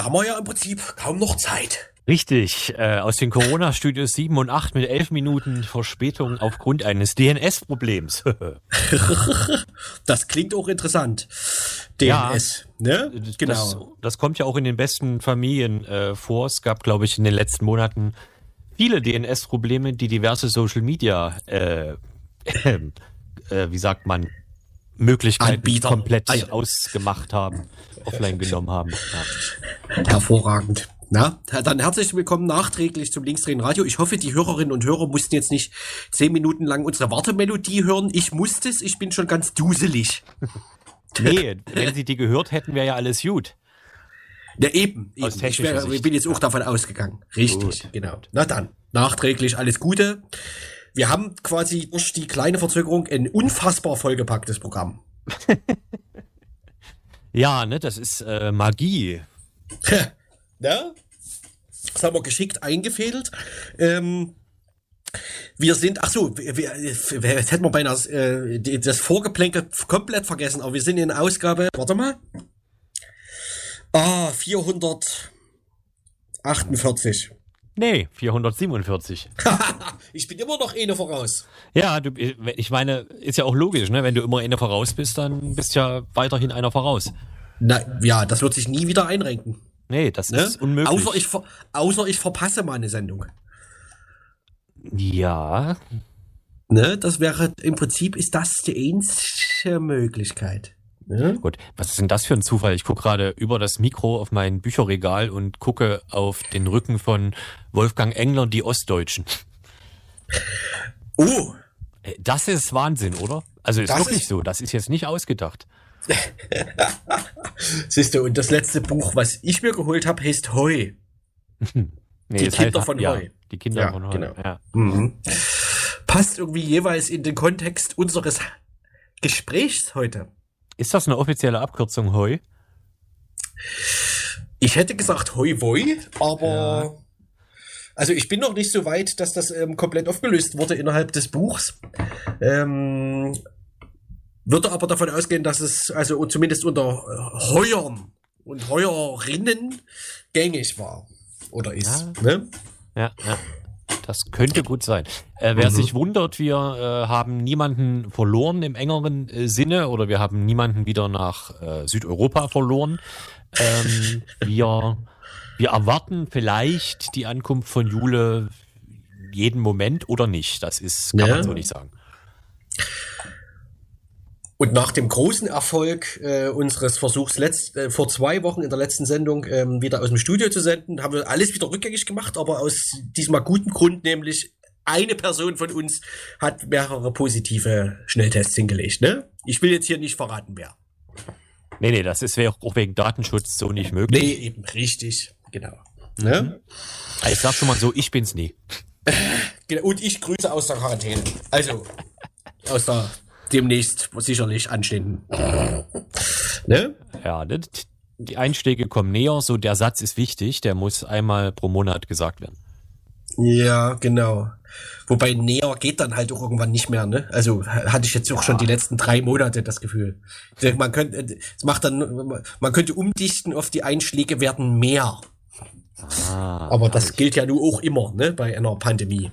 da haben wir ja im Prinzip kaum noch Zeit. Richtig, äh, aus den Corona-Studios 7 und 8 mit 11 Minuten Verspätung aufgrund eines DNS-Problems. das klingt auch interessant. DNS, ja, ne? Genau. Das, das, kommt ja auch in den besten Familien äh, vor. Es gab, glaube ich, in den letzten Monaten viele DNS-Probleme, die diverse Social Media, äh, äh, wie sagt man, Möglichkeiten Anbieter. komplett ah, ja. ausgemacht haben, offline genommen haben. Ja. Hervorragend. Na, dann herzlich willkommen nachträglich zum Linksdrehen Radio. Ich hoffe, die Hörerinnen und Hörer mussten jetzt nicht zehn Minuten lang unsere Wartemelodie hören. Ich musste es, ich bin schon ganz duselig. nee, wenn sie die gehört hätten, wäre ja alles gut. Ja, eben. eben. Ich, wär, ich, bin jetzt auch davon ausgegangen. Richtig, gut. genau. Na dann, nachträglich alles Gute. Wir haben quasi durch die kleine Verzögerung ein unfassbar vollgepacktes Programm. ja, ne, das ist äh, Magie. Ne? Das haben wir geschickt eingefädelt. Ähm, wir sind, ach so, wir, wir, jetzt hätten wir beinahe äh, das Vorgeplänkel komplett vergessen, aber wir sind in Ausgabe, warte mal. Ah, 448. Nee, 447. ich bin immer noch eine voraus. Ja, du, ich meine, ist ja auch logisch, ne? Wenn du immer eine voraus bist, dann bist ja weiterhin einer voraus. Na, ja, das wird sich nie wieder einrenken. Nee, das ne? ist unmöglich. Außer ich, außer ich verpasse meine Sendung. Ja. Ne, das wäre im Prinzip ist das die einzige Möglichkeit. Gut, was ist denn das für ein Zufall? Ich gucke gerade über das Mikro auf mein Bücherregal und gucke auf den Rücken von Wolfgang Engler, die Ostdeutschen. Oh! Äh, das ist Wahnsinn, oder? Also ist das wirklich ist so. Das ist jetzt nicht ausgedacht. Siehst du, und das letzte Buch, was ich mir geholt habe, heißt Heu. nee, die Kinder heißt, von ja, Heu. Die Kinder ja, von Heu. Genau. Ja. Mhm. Passt irgendwie jeweils in den Kontext unseres Gesprächs heute. Ist das eine offizielle Abkürzung Heu? Ich hätte gesagt Heu Voi, aber ja. also ich bin noch nicht so weit, dass das ähm, komplett aufgelöst wurde innerhalb des Buchs. Ähm, würde aber davon ausgehen, dass es also zumindest unter Heuern und Heuerinnen gängig war oder ist. Ja, ne? ja, ja. Das könnte gut sein. Äh, wer mhm. sich wundert, wir äh, haben niemanden verloren im engeren äh, Sinne oder wir haben niemanden wieder nach äh, Südeuropa verloren. Ähm, wir, wir erwarten vielleicht die Ankunft von Jule jeden Moment oder nicht. Das ist, kann ja. man so nicht sagen. Und nach dem großen Erfolg äh, unseres Versuchs letzt, äh, vor zwei Wochen in der letzten Sendung ähm, wieder aus dem Studio zu senden, haben wir alles wieder rückgängig gemacht, aber aus diesem guten Grund, nämlich eine Person von uns hat mehrere positive Schnelltests hingelegt. Ne? Ich will jetzt hier nicht verraten, wer. Nee, nee, das ist auch wegen Datenschutz so nicht möglich. Nee, eben richtig, genau. Ne? Ich sag schon mal so, ich bin's nie. Genau, und ich grüße aus der Quarantäne. Also, aus der demnächst sicherlich anstehen. ne? Ja, ne? die Einschläge kommen näher, so der Satz ist wichtig, der muss einmal pro Monat gesagt werden. Ja, genau. Wobei näher geht dann halt auch irgendwann nicht mehr, ne? Also hatte ich jetzt auch ja. schon die letzten drei Monate das Gefühl. Man könnte, es macht dann, man könnte umdichten auf die Einschläge werden mehr. Ah, Aber das gilt ja nur auch immer, ne? Bei einer Pandemie.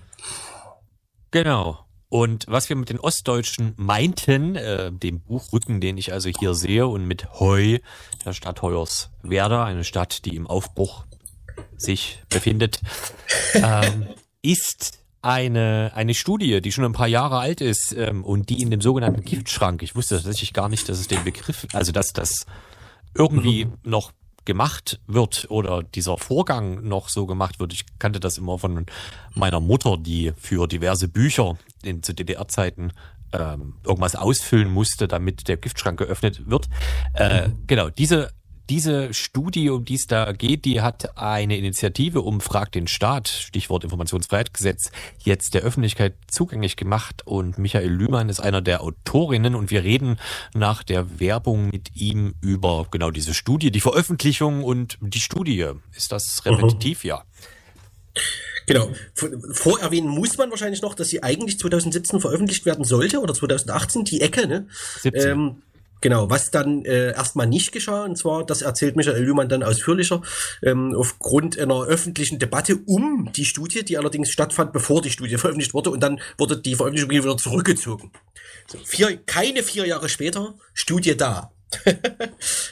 Genau. Und was wir mit den Ostdeutschen meinten, äh, dem Buchrücken, den ich also hier sehe, und mit Heu, der Stadt Hoyerswerda, eine Stadt, die im Aufbruch sich befindet, ähm, ist eine, eine Studie, die schon ein paar Jahre alt ist ähm, und die in dem sogenannten Giftschrank, ich wusste tatsächlich gar nicht, dass es den Begriff, also dass das irgendwie noch gemacht wird oder dieser Vorgang noch so gemacht wird. Ich kannte das immer von meiner Mutter, die für diverse Bücher in, zu DDR-Zeiten ähm, irgendwas ausfüllen musste, damit der Giftschrank geöffnet wird. Äh, genau, diese diese Studie, um die es da geht, die hat eine Initiative um Frag den Staat, Stichwort Informationsfreiheitsgesetz, jetzt der Öffentlichkeit zugänglich gemacht und Michael Lühmann ist einer der Autorinnen und wir reden nach der Werbung mit ihm über genau diese Studie, die Veröffentlichung und die Studie. Ist das repetitiv? Mhm. Ja. Genau. Vorerwähnen muss man wahrscheinlich noch, dass sie eigentlich 2017 veröffentlicht werden sollte oder 2018, die Ecke, ne? 17. Ähm, Genau, was dann äh, erstmal nicht geschah, und zwar, das erzählt Michael Lühmann dann ausführlicher, ähm, aufgrund einer öffentlichen Debatte um die Studie, die allerdings stattfand, bevor die Studie veröffentlicht wurde, und dann wurde die Veröffentlichung wieder zurückgezogen. So, vier, keine vier Jahre später, Studie da.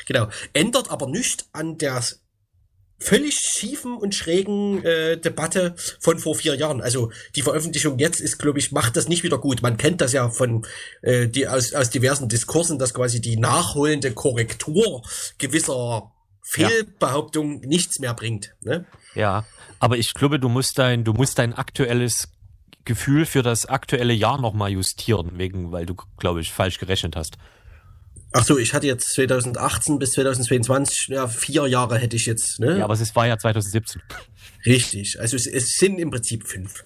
genau. Ändert aber nicht an der völlig schiefen und schrägen äh, Debatte von vor vier Jahren. Also die Veröffentlichung jetzt ist, glaube ich, macht das nicht wieder gut. Man kennt das ja von äh, die aus, aus diversen Diskursen, dass quasi die nachholende Korrektur gewisser Fehlbehauptungen ja. nichts mehr bringt. Ne? Ja, aber ich glaube, du musst dein, du musst dein aktuelles Gefühl für das aktuelle Jahr nochmal justieren, wegen, weil du, glaube ich, falsch gerechnet hast. Ach so, ich hatte jetzt 2018 bis 2022, ja, vier Jahre hätte ich jetzt, ne? Ja, aber es war ja 2017. Richtig, also es, es sind im Prinzip fünf.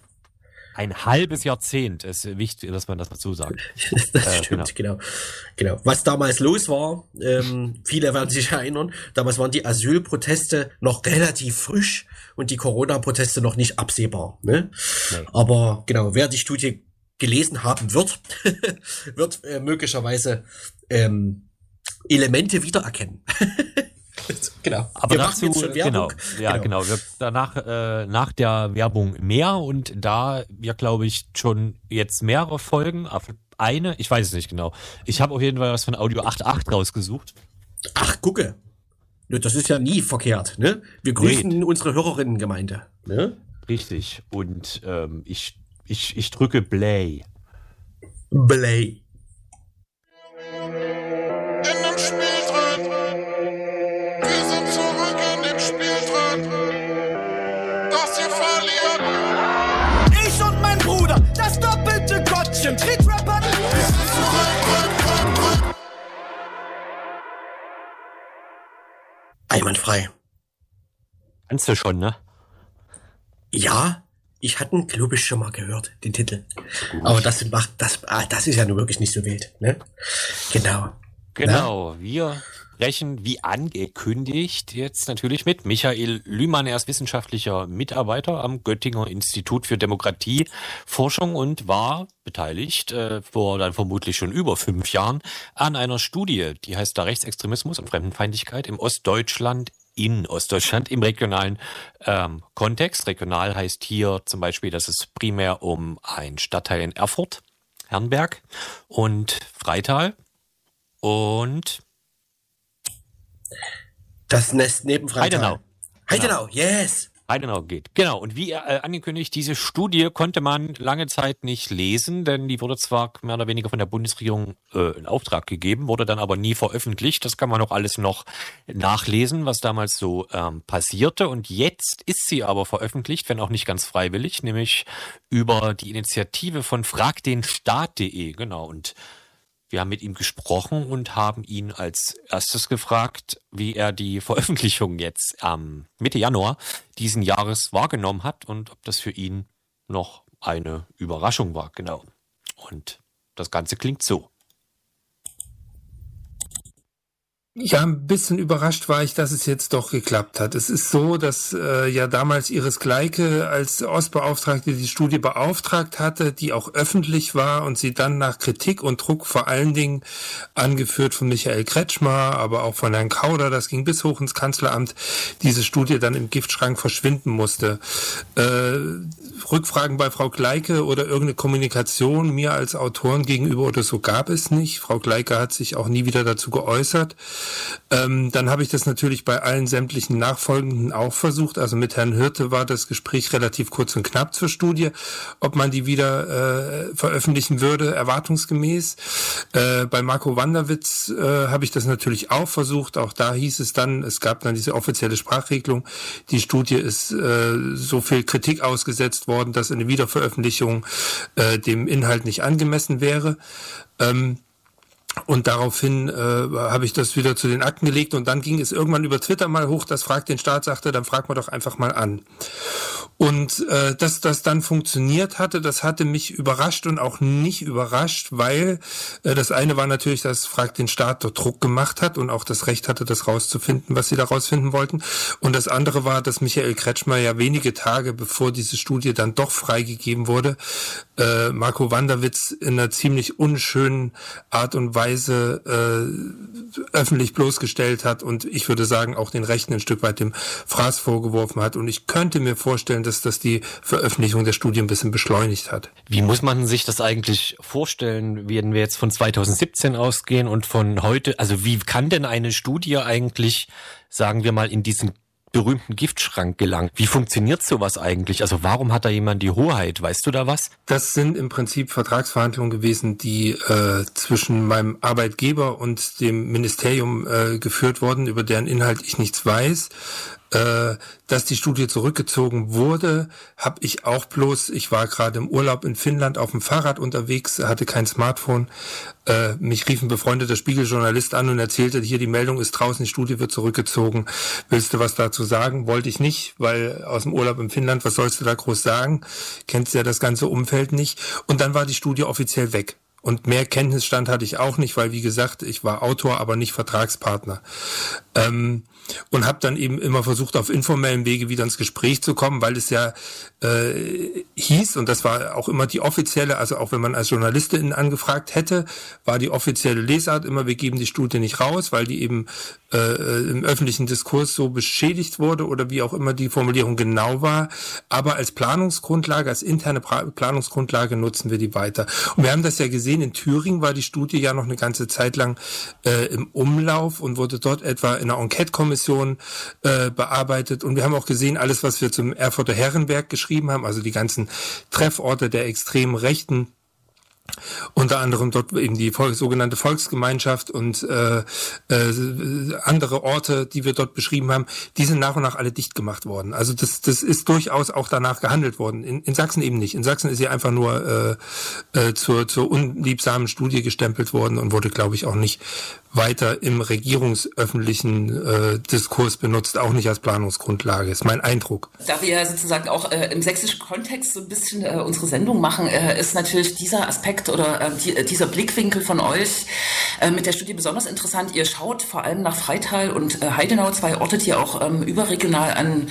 Ein halbes Jahrzehnt ist wichtig, dass man das dazu sagt. das äh, stimmt, genau. genau. genau. Was damals los war, ähm, viele werden sich erinnern, damals waren die Asylproteste noch relativ frisch und die Corona-Proteste noch nicht absehbar. Ne? Nee. Aber genau, wer die Studie gelesen haben wird, wird äh, möglicherweise ähm, Elemente wiedererkennen. genau. Aber wir dazu, genau, ja, genau. genau. Wir, danach, äh, nach der Werbung mehr und da wir, glaube ich, schon jetzt mehrere Folgen, eine, ich weiß es nicht genau. Ich habe auf jeden Fall was von Audio 8.8 rausgesucht. Ach, gucke. Das ist ja nie verkehrt, ne? Wir grüßen nee. unsere Hörerinnengemeinde, ne? Richtig. Und ähm, ich ich, ich drücke Play. Play. In dem Spieltritt. Wir sind zurück in dem Spieltritt. Das ihr verliert. Ich und mein Bruder, das doppelte Gottchen. Tretrapper. Wir sind zurück. Einwandfrei. Kannst du schon, ne? Ja, ich hatte ihn, glaube ich, schon mal gehört, den Titel. Gut. Aber das macht, das, ah, das ist ja nur wirklich nicht so wild, ne? Genau. Genau. Na? Wir sprechen, wie angekündigt, jetzt natürlich mit Michael Lühmann. Er ist wissenschaftlicher Mitarbeiter am Göttinger Institut für Demokratieforschung und war beteiligt äh, vor dann vermutlich schon über fünf Jahren an einer Studie, die heißt da Rechtsextremismus und Fremdenfeindlichkeit im Ostdeutschland in Ostdeutschland im regionalen ähm, Kontext. Regional heißt hier zum Beispiel, dass es primär um ein Stadtteil in Erfurt, Herrenberg und Freital und das Nest neben Freital. Heidenau. Heidenau, genau. yes. Heidenau geht. Genau. Und wie äh, angekündigt, diese Studie konnte man lange Zeit nicht lesen, denn die wurde zwar mehr oder weniger von der Bundesregierung äh, in Auftrag gegeben, wurde dann aber nie veröffentlicht. Das kann man auch alles noch nachlesen, was damals so ähm, passierte. Und jetzt ist sie aber veröffentlicht, wenn auch nicht ganz freiwillig, nämlich über die Initiative von fragdenstaat.de. Genau. Und wir haben mit ihm gesprochen und haben ihn als erstes gefragt, wie er die Veröffentlichung jetzt am Mitte Januar diesen Jahres wahrgenommen hat und ob das für ihn noch eine Überraschung war. Genau. Und das Ganze klingt so. Ja, ein bisschen überrascht war ich, dass es jetzt doch geklappt hat. Es ist so, dass äh, ja damals Iris Gleike als Ostbeauftragte die Studie beauftragt hatte, die auch öffentlich war und sie dann nach Kritik und Druck vor allen Dingen angeführt von Michael Kretschmer, aber auch von Herrn Kauder, das ging bis hoch ins Kanzleramt, diese Studie dann im Giftschrank verschwinden musste. Äh, Rückfragen bei Frau Gleike oder irgendeine Kommunikation mir als Autoren gegenüber oder so gab es nicht. Frau Gleike hat sich auch nie wieder dazu geäußert. Ähm, dann habe ich das natürlich bei allen sämtlichen Nachfolgenden auch versucht. Also mit Herrn Hirte war das Gespräch relativ kurz und knapp zur Studie, ob man die wieder äh, veröffentlichen würde, erwartungsgemäß. Äh, bei Marco Wanderwitz äh, habe ich das natürlich auch versucht. Auch da hieß es dann, es gab dann diese offizielle Sprachregelung. Die Studie ist äh, so viel Kritik ausgesetzt worden, dass eine Wiederveröffentlichung äh, dem Inhalt nicht angemessen wäre. Ähm, und daraufhin äh, habe ich das wieder zu den Akten gelegt und dann ging es irgendwann über Twitter mal hoch, das fragt den Staat, sagte, dann fragt man doch einfach mal an. Und äh, dass das dann funktioniert hatte, das hatte mich überrascht und auch nicht überrascht, weil äh, das eine war natürlich, dass Frag den Staat dort Druck gemacht hat und auch das Recht hatte, das rauszufinden, was sie da rausfinden wollten. Und das andere war, dass Michael Kretschmer ja wenige Tage bevor diese Studie dann doch freigegeben wurde, äh, Marco Wanderwitz in einer ziemlich unschönen Art und Weise äh, öffentlich bloßgestellt hat und ich würde sagen auch den Rechten ein Stück weit dem Fraß vorgeworfen hat. Und ich könnte mir vorstellen, dass das die Veröffentlichung der Studie ein bisschen beschleunigt hat. Wie muss man sich das eigentlich vorstellen, wenn wir jetzt von 2017 ausgehen und von heute? Also wie kann denn eine Studie eigentlich, sagen wir mal, in diesen berühmten Giftschrank gelangen. Wie funktioniert sowas eigentlich? Also warum hat da jemand die Hoheit? Weißt du da was? Das sind im Prinzip Vertragsverhandlungen gewesen, die äh, zwischen meinem Arbeitgeber und dem Ministerium äh, geführt wurden, über deren Inhalt ich nichts weiß. Äh, dass die Studie zurückgezogen wurde, habe ich auch bloß, ich war gerade im Urlaub in Finnland auf dem Fahrrad unterwegs, hatte kein Smartphone. Äh, mich rief ein befreundeter Spiegeljournalist an und erzählte, hier die Meldung ist draußen, die Studie wird zurückgezogen. Willst du was dazu sagen? Wollte ich nicht, weil aus dem Urlaub in Finnland, was sollst du da groß sagen? Kennst ja das ganze Umfeld nicht. Und dann war die Studie offiziell weg. Und mehr Kenntnisstand hatte ich auch nicht, weil wie gesagt, ich war Autor, aber nicht Vertragspartner. Ähm, und habe dann eben immer versucht, auf informellen Wege wieder ins Gespräch zu kommen, weil es ja äh, hieß, und das war auch immer die offizielle, also auch wenn man als Journalistin angefragt hätte, war die offizielle Lesart immer, wir geben die Studie nicht raus, weil die eben äh, im öffentlichen Diskurs so beschädigt wurde oder wie auch immer die Formulierung genau war. Aber als Planungsgrundlage, als interne Planungsgrundlage nutzen wir die weiter. Und wir haben das ja gesehen, in Thüringen war die Studie ja noch eine ganze Zeit lang äh, im Umlauf und wurde dort etwa in einer Enquete-Kommission äh, bearbeitet. Und wir haben auch gesehen, alles, was wir zum Erfurter Herrenberg geschrieben haben, also die ganzen Trefforte der extremen Rechten, unter anderem dort eben die Volk, sogenannte Volksgemeinschaft und äh, äh, andere Orte, die wir dort beschrieben haben, die sind nach und nach alle dicht gemacht worden. Also das, das ist durchaus auch danach gehandelt worden. In, in Sachsen eben nicht. In Sachsen ist sie einfach nur äh, äh, zur, zur unliebsamen Studie gestempelt worden und wurde, glaube ich, auch nicht weiter im regierungsöffentlichen äh, Diskurs benutzt, auch nicht als Planungsgrundlage, ist mein Eindruck. Da wir sozusagen auch äh, im sächsischen Kontext so ein bisschen äh, unsere Sendung machen, äh, ist natürlich dieser Aspekt oder äh, die, dieser Blickwinkel von euch äh, mit der Studie besonders interessant. Ihr schaut vor allem nach Freital und äh, Heidenau, zwei Orte, die auch ähm, überregional an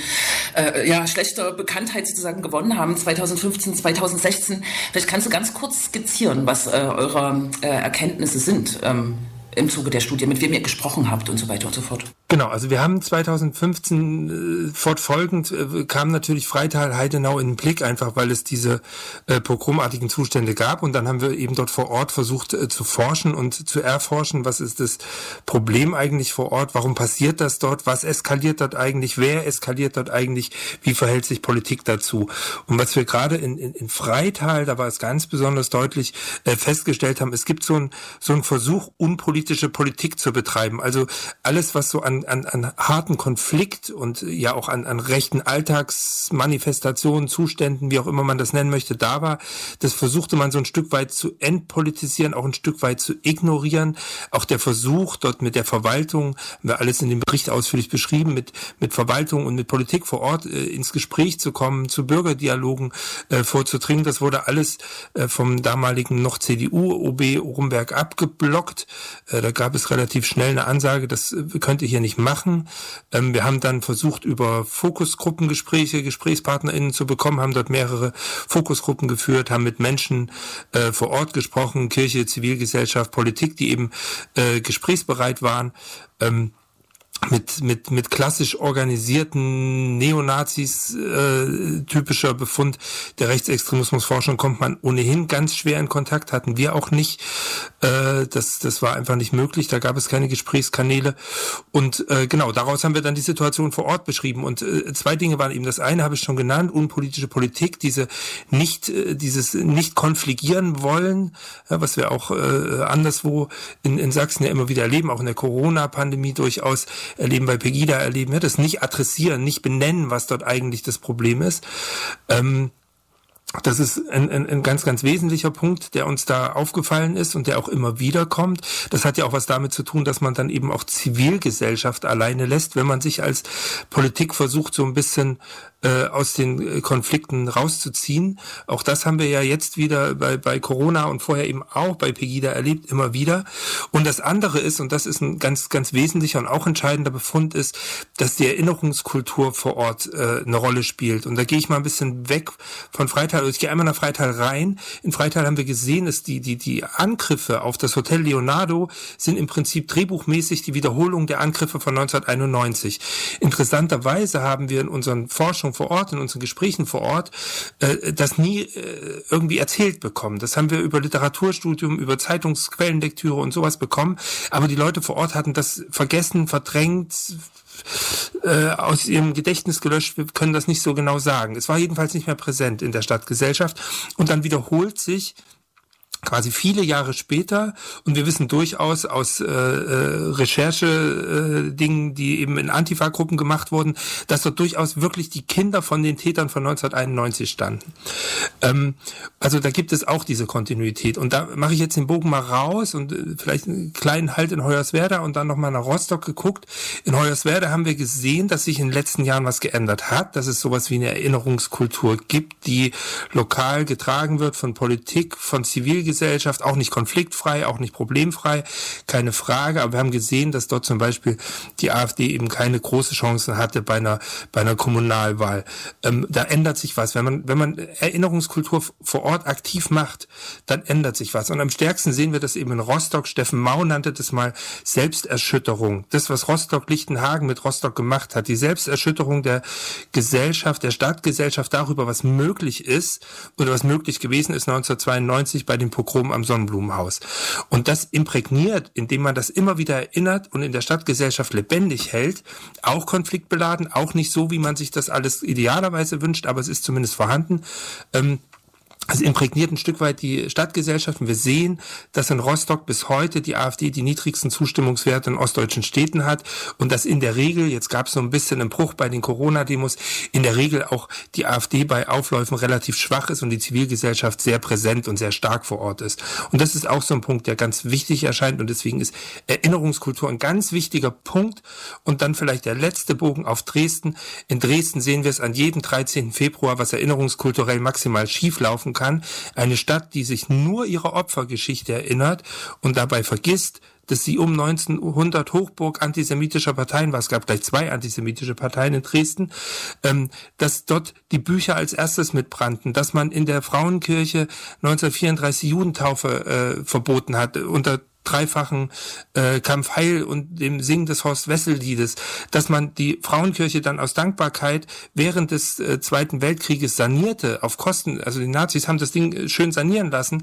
äh, ja, schlechter Bekanntheit sozusagen gewonnen haben, 2015, 2016. Vielleicht kannst du ganz kurz skizzieren, was äh, eure äh, Erkenntnisse sind. Ähm, im Zuge der Studie, mit wem ihr gesprochen habt und so weiter und so fort. Genau, also wir haben 2015 äh, fortfolgend äh, kam natürlich Freital Heidenau in den Blick, einfach weil es diese äh, pogromartigen Zustände gab. Und dann haben wir eben dort vor Ort versucht äh, zu forschen und zu erforschen, was ist das Problem eigentlich vor Ort, warum passiert das dort, was eskaliert dort eigentlich, wer eskaliert dort eigentlich, wie verhält sich Politik dazu. Und was wir gerade in, in, in Freital, da war es ganz besonders deutlich, äh, festgestellt haben, es gibt so ein so ein Versuch, unpolitische Politik zu betreiben. Also alles, was so an an, an harten Konflikt und ja auch an, an rechten Alltagsmanifestationen, Zuständen, wie auch immer man das nennen möchte, da war, das versuchte man so ein Stück weit zu entpolitisieren, auch ein Stück weit zu ignorieren. Auch der Versuch, dort mit der Verwaltung, haben wir alles in dem Bericht ausführlich beschrieben, mit, mit Verwaltung und mit Politik vor Ort äh, ins Gespräch zu kommen, zu Bürgerdialogen äh, vorzudringen, das wurde alles äh, vom damaligen noch CDU-OB Rumberg abgeblockt. Äh, da gab es relativ schnell eine Ansage, das äh, könnte hier nicht nicht machen. Ähm, wir haben dann versucht, über Fokusgruppengespräche GesprächspartnerInnen zu bekommen, haben dort mehrere Fokusgruppen geführt, haben mit Menschen äh, vor Ort gesprochen, Kirche, Zivilgesellschaft, Politik, die eben äh, gesprächsbereit waren. Ähm, mit, mit, mit klassisch organisierten Neonazis äh, typischer Befund der Rechtsextremismusforschung kommt man ohnehin ganz schwer in Kontakt, hatten wir auch nicht. Äh, das, das war einfach nicht möglich, da gab es keine Gesprächskanäle. Und äh, genau, daraus haben wir dann die Situation vor Ort beschrieben. Und äh, zwei Dinge waren eben, das eine habe ich schon genannt, unpolitische Politik, diese nicht, äh, dieses nicht konfligieren wollen, ja, was wir auch äh, anderswo in, in Sachsen ja immer wieder erleben, auch in der Corona-Pandemie durchaus erleben, bei Pegida erleben, ja, das nicht adressieren, nicht benennen, was dort eigentlich das Problem ist. Ähm, Das ist ein, ein, ein ganz, ganz wesentlicher Punkt, der uns da aufgefallen ist und der auch immer wieder kommt. Das hat ja auch was damit zu tun, dass man dann eben auch Zivilgesellschaft alleine lässt, wenn man sich als Politik versucht, so ein bisschen äh, aus den äh, Konflikten rauszuziehen. Auch das haben wir ja jetzt wieder bei, bei Corona und vorher eben auch bei Pegida erlebt, immer wieder. Und das andere ist, und das ist ein ganz, ganz wesentlicher und auch entscheidender Befund ist, dass die Erinnerungskultur vor Ort äh, eine Rolle spielt. Und da gehe ich mal ein bisschen weg von Freital. Ich gehe einmal nach Freital rein. In Freital haben wir gesehen, dass die, die, die Angriffe auf das Hotel Leonardo sind im Prinzip drehbuchmäßig die Wiederholung der Angriffe von 1991. Interessanterweise haben wir in unseren Forschungen vor Ort, in unseren Gesprächen vor Ort, äh, das nie äh, irgendwie erzählt bekommen. Das haben wir über Literaturstudium, über Zeitungsquellenlektüre und sowas bekommen. Aber die Leute vor Ort hatten das vergessen, verdrängt, äh, aus ihrem Gedächtnis gelöscht. Wir können das nicht so genau sagen. Es war jedenfalls nicht mehr präsent in der Stadtgesellschaft. Und dann wiederholt sich quasi viele Jahre später und wir wissen durchaus aus äh, äh, Recherche äh, Dingen, die eben in Antifa-Gruppen gemacht wurden, dass dort durchaus wirklich die Kinder von den Tätern von 1991 standen. Ähm, also da gibt es auch diese Kontinuität und da mache ich jetzt den Bogen mal raus und äh, vielleicht einen kleinen Halt in Hoyerswerda und dann nochmal nach Rostock geguckt. In Hoyerswerda haben wir gesehen, dass sich in den letzten Jahren was geändert hat, dass es sowas wie eine Erinnerungskultur gibt, die lokal getragen wird von Politik, von Zivilgesellschaft Zivilgesellschaft, auch nicht konfliktfrei, auch nicht problemfrei, keine Frage. Aber wir haben gesehen, dass dort zum Beispiel die AfD eben keine große Chancen hatte bei einer, bei einer Kommunalwahl. Ähm, da ändert sich was. Wenn man, wenn man Erinnerungskultur vor Ort aktiv macht, dann ändert sich was. Und am stärksten sehen wir das eben in Rostock. Steffen Mau nannte das mal Selbsterschütterung. Das, was Rostock-Lichtenhagen mit Rostock gemacht hat, die Selbsterschütterung der Gesellschaft, der Stadtgesellschaft darüber, was möglich ist oder was möglich gewesen ist 1992 bei den Pogrom am Sonnenblumenhaus. Und das imprägniert, indem man das immer wieder erinnert und in der Stadtgesellschaft lebendig hält, auch konfliktbeladen, auch nicht so, wie man sich das alles idealerweise wünscht, aber es ist zumindest vorhanden. Ähm, es imprägniert ein Stück weit die Stadtgesellschaft. Und wir sehen, dass in Rostock bis heute die AfD die niedrigsten Zustimmungswerte in ostdeutschen Städten hat und dass in der Regel, jetzt gab es so ein bisschen einen Bruch bei den Corona-Demos, in der Regel auch die AfD bei Aufläufen relativ schwach ist und die Zivilgesellschaft sehr präsent und sehr stark vor Ort ist. Und das ist auch so ein Punkt, der ganz wichtig erscheint und deswegen ist Erinnerungskultur ein ganz wichtiger Punkt. Und dann vielleicht der letzte Bogen auf Dresden. In Dresden sehen wir es an jedem 13. Februar, was erinnerungskulturell maximal schieflaufen kann. Eine Stadt, die sich nur ihrer Opfergeschichte erinnert und dabei vergisst, dass sie um 1900 Hochburg antisemitischer Parteien war, es gab gleich zwei antisemitische Parteien in Dresden, ähm, dass dort die Bücher als erstes mitbrannten, dass man in der Frauenkirche 1934 Judentaufe äh, verboten hat, unter dreifachen äh, Kampf Heil und dem Singen des Horst Wessel-Liedes, dass man die Frauenkirche dann aus Dankbarkeit während des äh, Zweiten Weltkrieges sanierte auf Kosten, also die Nazis haben das Ding äh, schön sanieren lassen,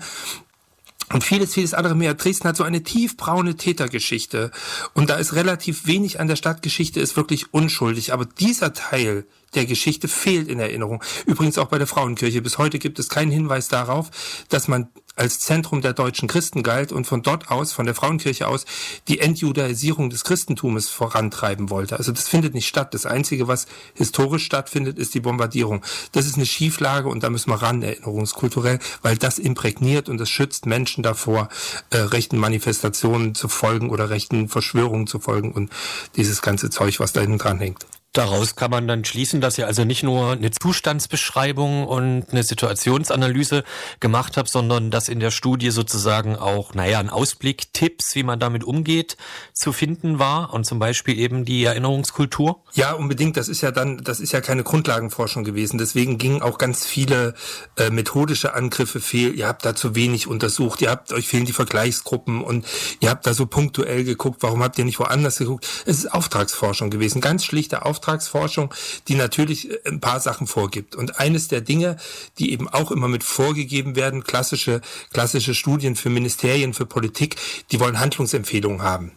und vieles, vieles andere mehr. Dresden hat so eine tiefbraune Tätergeschichte. Und da ist relativ wenig an der Stadtgeschichte, ist wirklich unschuldig. Aber dieser Teil der Geschichte fehlt in Erinnerung. Übrigens auch bei der Frauenkirche. Bis heute gibt es keinen Hinweis darauf, dass man als Zentrum der deutschen Christen galt und von dort aus, von der Frauenkirche aus, die Entjudaisierung des Christentums vorantreiben wollte. Also das findet nicht statt. Das Einzige, was historisch stattfindet, ist die Bombardierung. Das ist eine Schieflage und da müssen wir ran, erinnerungskulturell, weil das imprägniert und das schützt Menschen davor, äh, rechten Manifestationen zu folgen oder rechten Verschwörungen zu folgen und dieses ganze Zeug, was da hinten dran hängt. Daraus kann man dann schließen, dass ihr also nicht nur eine Zustandsbeschreibung und eine Situationsanalyse gemacht habt, sondern dass in der Studie sozusagen auch, naja, ein Ausblick, Tipps, wie man damit umgeht, zu finden war und zum Beispiel eben die Erinnerungskultur? Ja, unbedingt. Das ist ja dann, das ist ja keine Grundlagenforschung gewesen. Deswegen gingen auch ganz viele äh, methodische Angriffe fehl. Ihr habt da zu wenig untersucht. Ihr habt, euch fehlen die Vergleichsgruppen und ihr habt da so punktuell geguckt. Warum habt ihr nicht woanders geguckt? Es ist Auftragsforschung gewesen. Ganz schlichte Auftragsforschung. Auftragsforschung, die natürlich äh, ein paar Sachen vorgibt. Und eines der Dinge, die eben auch immer mit vorgegeben werden, klassische, klassische Studien für Ministerien, für Politik, die wollen Handlungsempfehlungen haben.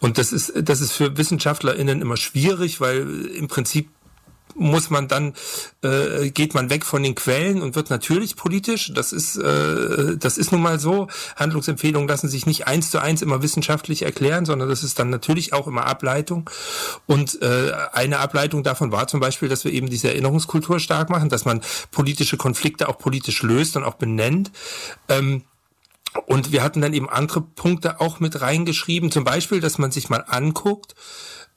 Und das ist, das ist für WissenschaftlerInnen immer schwierig, weil im Prinzip muss man dann, äh, geht man weg von den Quellen und wird natürlich politisch. Das ist, äh, das ist nun mal so. Handlungsempfehlungen lassen sich nicht eins zu eins immer wissenschaftlich erklären, sondern das ist dann natürlich auch immer Ableitung. Und äh, eine Ableitung davon war zum Beispiel, dass wir eben diese Erinnerungskultur stark machen, dass man politische Konflikte auch politisch löst und auch benennt. Ähm, und wir hatten dann eben andere Punkte auch mit reingeschrieben, zum Beispiel, dass man sich mal anguckt,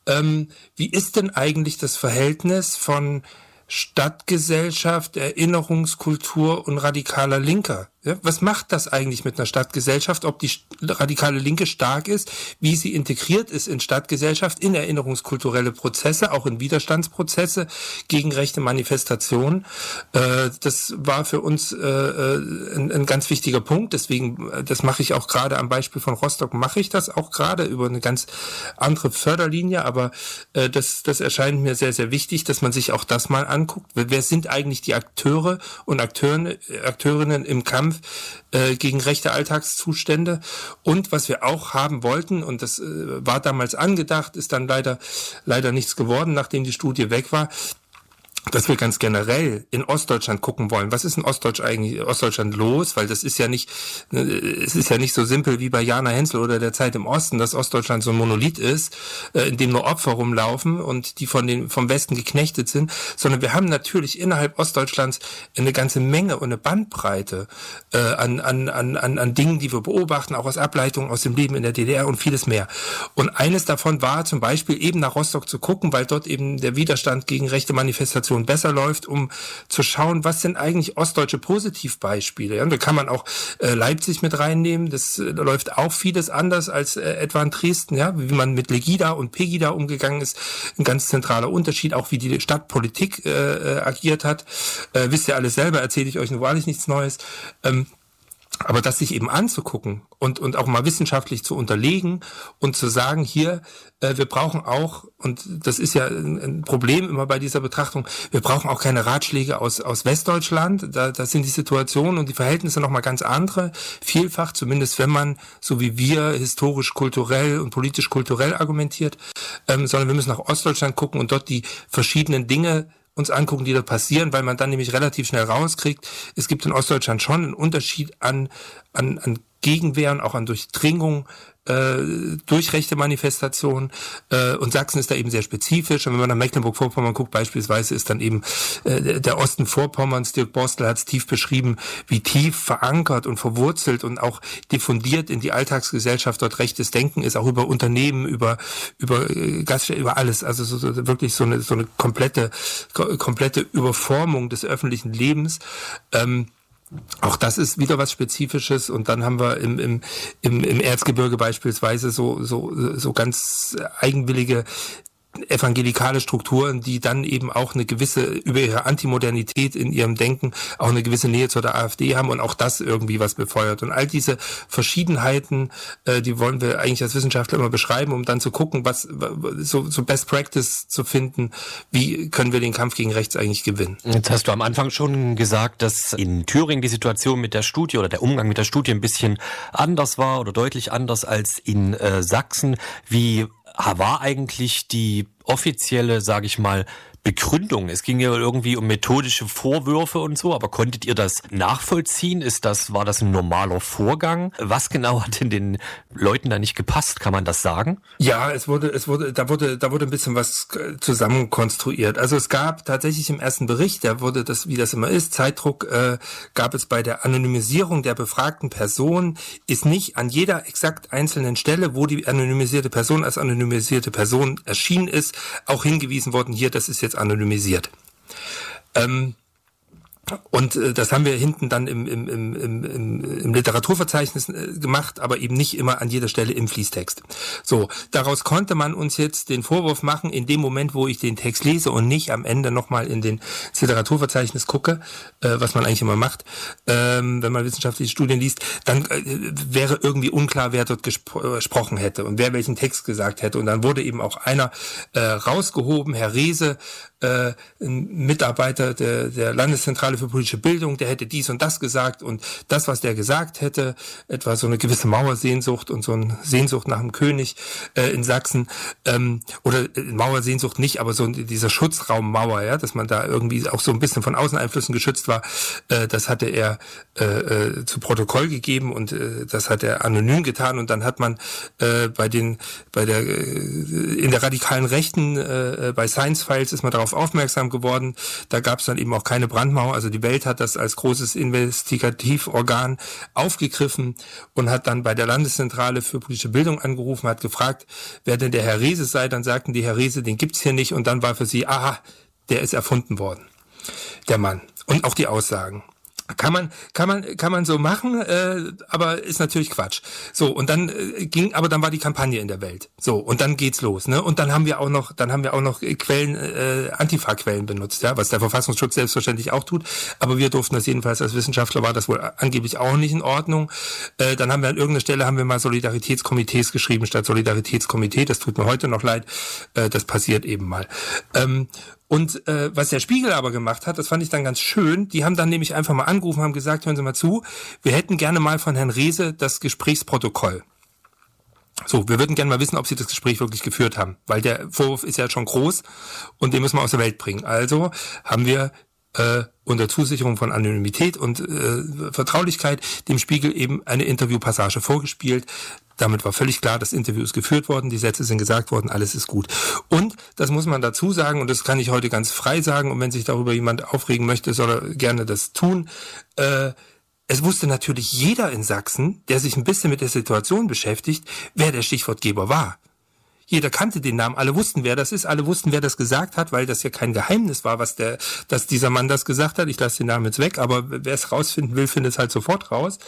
ähm, wie ist denn eigentlich das Verhältnis von Stadtgesellschaft, Erinnerungskultur und radikaler Linker? Was macht das eigentlich mit einer Stadtgesellschaft, ob die radikale Linke stark ist, wie sie integriert ist in Stadtgesellschaft, in erinnerungskulturelle Prozesse, auch in Widerstandsprozesse gegen rechte Manifestationen. Äh, das war für uns äh, äh ein, ganz wichtiger Punkt. Deswegen, das mache ich auch gerade am Beispiel von Rostock, mache ich das auch gerade über eine ganz andere Förderlinie. Aber das, das erscheint mir sehr, sehr wichtig, dass man sich auch das mal anguckt. Wer sind eigentlich die Akteure und Akteuren, Akteurinnen im Kampf äh, gegen rechte Alltagszustände. Und was wir auch haben wollten, und das äh, war damals angedacht, ist dann leider, leider nichts geworden, nachdem die Studie weg war, dass wir ganz generell in Ostdeutschland gucken wollen, was ist in Ostdeutsch eigentlich, Ostdeutschland los, weil das ist ja nicht, äh, es ist ja nicht so simpel wie bei Jana Hensel oder der Zeit im Osten, dass Ostdeutschland so ein Monolith ist, äh, in dem nur Opfer rumlaufen und die von den, vom Westen geknechtet sind, sondern wir haben natürlich innerhalb Ostdeutschlands eine ganze Menge und eine Bandbreite äh, an, an, an, an, an Dingen, die wir beobachten, auch aus Ableitungen aus dem Leben in der DDR und vieles mehr. Und eines davon war zum Beispiel eben nach Rostock zu gucken, weil dort eben der Widerstand gegen rechte Manifestationen Situation besser läuft, um zu schauen, was sind eigentlich ostdeutsche Positivbeispiele. Ja, da kann man auch äh, Leipzig mit reinnehmen. Das äh, läuft auch vieles anders als äh, etwa in Dresden. Ja, wie man mit Legida und Pegida umgegangen ist, ein ganz zentraler Unterschied. Auch wie die Stadtpolitik äh, äh agiert hat, äh, wisst ihr alles selber. Erzähle ich euch nur wahrlich nichts Neues. Ähm, aber das sich eben anzugucken und, und auch mal wissenschaftlich zu unterlegen und zu sagen, hier, äh, wir brauchen auch, und das ist ja ein, ein, Problem immer bei dieser Betrachtung, wir brauchen auch keine Ratschläge aus, aus Westdeutschland. Da, da sind die Situationen und die Verhältnisse nochmal ganz andere. Vielfach, zumindest wenn man, so wie wir, historisch, kulturell und politisch kulturell argumentiert, ähm, sondern wir müssen nach Ostdeutschland gucken und dort die verschiedenen Dinge uns angucken, die da passieren, weil man dann nämlich relativ schnell rauskriegt, es gibt in Ostdeutschland schon einen Unterschied an, an, an Gegenwehren, auch an Durchdringung äh, durch rechte Manifestationen. Äh, und Sachsen ist da eben sehr spezifisch. Und wenn man nach Mecklenburg-Vorpommern guckt, beispielsweise ist dann eben äh, der Osten Vorpommerns, Dirk Borstel hat es tief beschrieben, wie tief verankert und verwurzelt und auch diffundiert in die Alltagsgesellschaft dort rechtes Denken ist, auch über Unternehmen, über über äh, Gaststätten, über alles. Also so, so, wirklich so eine so eine komplette komplette Überformung des öffentlichen Lebens. Ähm, auch das ist wieder was Spezifisches. Und dann haben wir im, im, im, Erzgebirge beispielsweise so, so, so ganz eigenwillige evangelikale Strukturen, die dann eben auch eine gewisse, über ihre Antimodernität in ihrem Denken auch eine gewisse Nähe zu der AfD haben und auch das irgendwie was befeuert. Und all diese Verschiedenheiten, äh, die wollen wir eigentlich als Wissenschaftler immer beschreiben, um dann zu gucken, was so, so Best Practice zu finden, wie können wir den Kampf gegen rechts eigentlich gewinnen. Jetzt hast du am Anfang schon gesagt, dass in Thüringen die Situation mit der Studie oder der Umgang mit der Studie ein bisschen anders war oder deutlich anders als in äh, Sachsen. Wie war eigentlich die offizielle, sage ich mal, Begründung. Es ging ja irgendwie um methodische Vorwürfe und so, aber konntet ihr das nachvollziehen? Ist das, war das ein normaler Vorgang? Was genau hat denn den Leuten da nicht gepasst? Kann man das sagen? Ja, es wurde, es wurde, da wurde, da wurde ein bisschen was zusammenkonstruiert. Also es gab tatsächlich im ersten Bericht, da wurde das, wie das immer ist, Zeitdruck, äh, gab es bei der Anonymisierung der befragten Person, ist nicht an jeder exakt einzelnen Stelle, wo die anonymisierte Person als anonymisierte Person erschienen ist, auch hingewiesen worden, hier, das ist jetzt anonymisiert. Ähm, und äh, das haben wir hinten dann im, im, im, im, im Literaturverzeichnis äh, gemacht, aber eben nicht immer an jeder Stelle im Fließtext. So, daraus konnte man uns jetzt den Vorwurf machen, in dem Moment, wo ich den Text lese und nicht am Ende nochmal in den Literaturverzeichnis gucke, äh, was man eigentlich immer macht, ähm, wenn man wissenschaftliche Studien liest, dann äh, wäre irgendwie unklar, wer dort gespro äh, gesprochen hätte und wer welchen Text gesagt hätte. Und dann wurde eben auch einer äh, rausgehoben, Herr Rehse, äh, ein Mitarbeiter der, der Landeszentrale Landeszentrale für politische Bildung, der hätte dies und das gesagt und das, was der gesagt hätte, etwa so eine gewisse Mauersehnsucht und so eine Sehnsucht nach dem König äh, in Sachsen ähm, oder äh, Mauersehnsucht nicht, aber so dieser Schutzraummauer, ja, dass man da irgendwie auch so ein bisschen von Außeneinflüssen geschützt war, äh, das hatte er äh, äh, zu Protokoll gegeben und äh, das hat er anonym getan und dann hat man äh, bei den bei der äh, in der radikalen Rechten äh, bei Science Files ist man darauf aufmerksam geworden. Da gab es dann eben auch keine Brandmauer. Also die Welt hat das als großes Investigativorgan aufgegriffen und hat dann bei der Landeszentrale für politische Bildung angerufen, hat gefragt, wer denn der Herr Rese sei. Dann sagten die Herr Rese, den gibt's hier nicht. Und dann war für sie, aha, der ist erfunden worden, der Mann. Und auch die Aussagen. Kann man, kann man, kann man so machen, äh, aber ist natürlich Quatsch. So und dann äh, ging, aber dann war die Kampagne in der Welt. So und dann geht's los, ne? Und dann haben wir auch noch, dann haben wir auch noch Quellen, äh, Antifa-Quellen benutzt, ja, was der Verfassungsschutz selbstverständlich auch tut. Aber wir durften das jedenfalls als Wissenschaftler war das wohl angeblich auch nicht in Ordnung. Äh, dann haben wir an irgendeiner Stelle haben wir mal Solidaritätskomitees geschrieben statt Solidaritätskomitee. Das tut mir heute noch leid. Äh, das passiert eben mal. Ähm, und äh, was der Spiegel aber gemacht hat, das fand ich dann ganz schön, die haben dann nämlich einfach mal angerufen, haben gesagt, hören Sie mal zu, wir hätten gerne mal von Herrn Rehse das Gesprächsprotokoll. So, wir würden gerne mal wissen, ob Sie das Gespräch wirklich geführt haben, weil der Vorwurf ist ja schon groß und den müssen wir aus der Welt bringen. Also haben wir äh, unter Zusicherung von Anonymität und äh, Vertraulichkeit dem Spiegel eben eine Interviewpassage vorgespielt. Damit war völlig klar, das Interview ist geführt worden, die Sätze sind gesagt worden, alles ist gut. Und, das muss man dazu sagen, und das kann ich heute ganz frei sagen, und wenn sich darüber jemand aufregen möchte, soll er gerne das tun, äh, es wusste natürlich jeder in Sachsen, der sich ein bisschen mit der Situation beschäftigt, wer der Stichwortgeber war. Jeder kannte den Namen, alle wussten, wer das ist, alle wussten, wer das gesagt hat, weil das ja kein Geheimnis war, was der, dass dieser Mann das gesagt hat. Ich lasse den Namen jetzt weg, aber wer es rausfinden will, findet es halt sofort raus.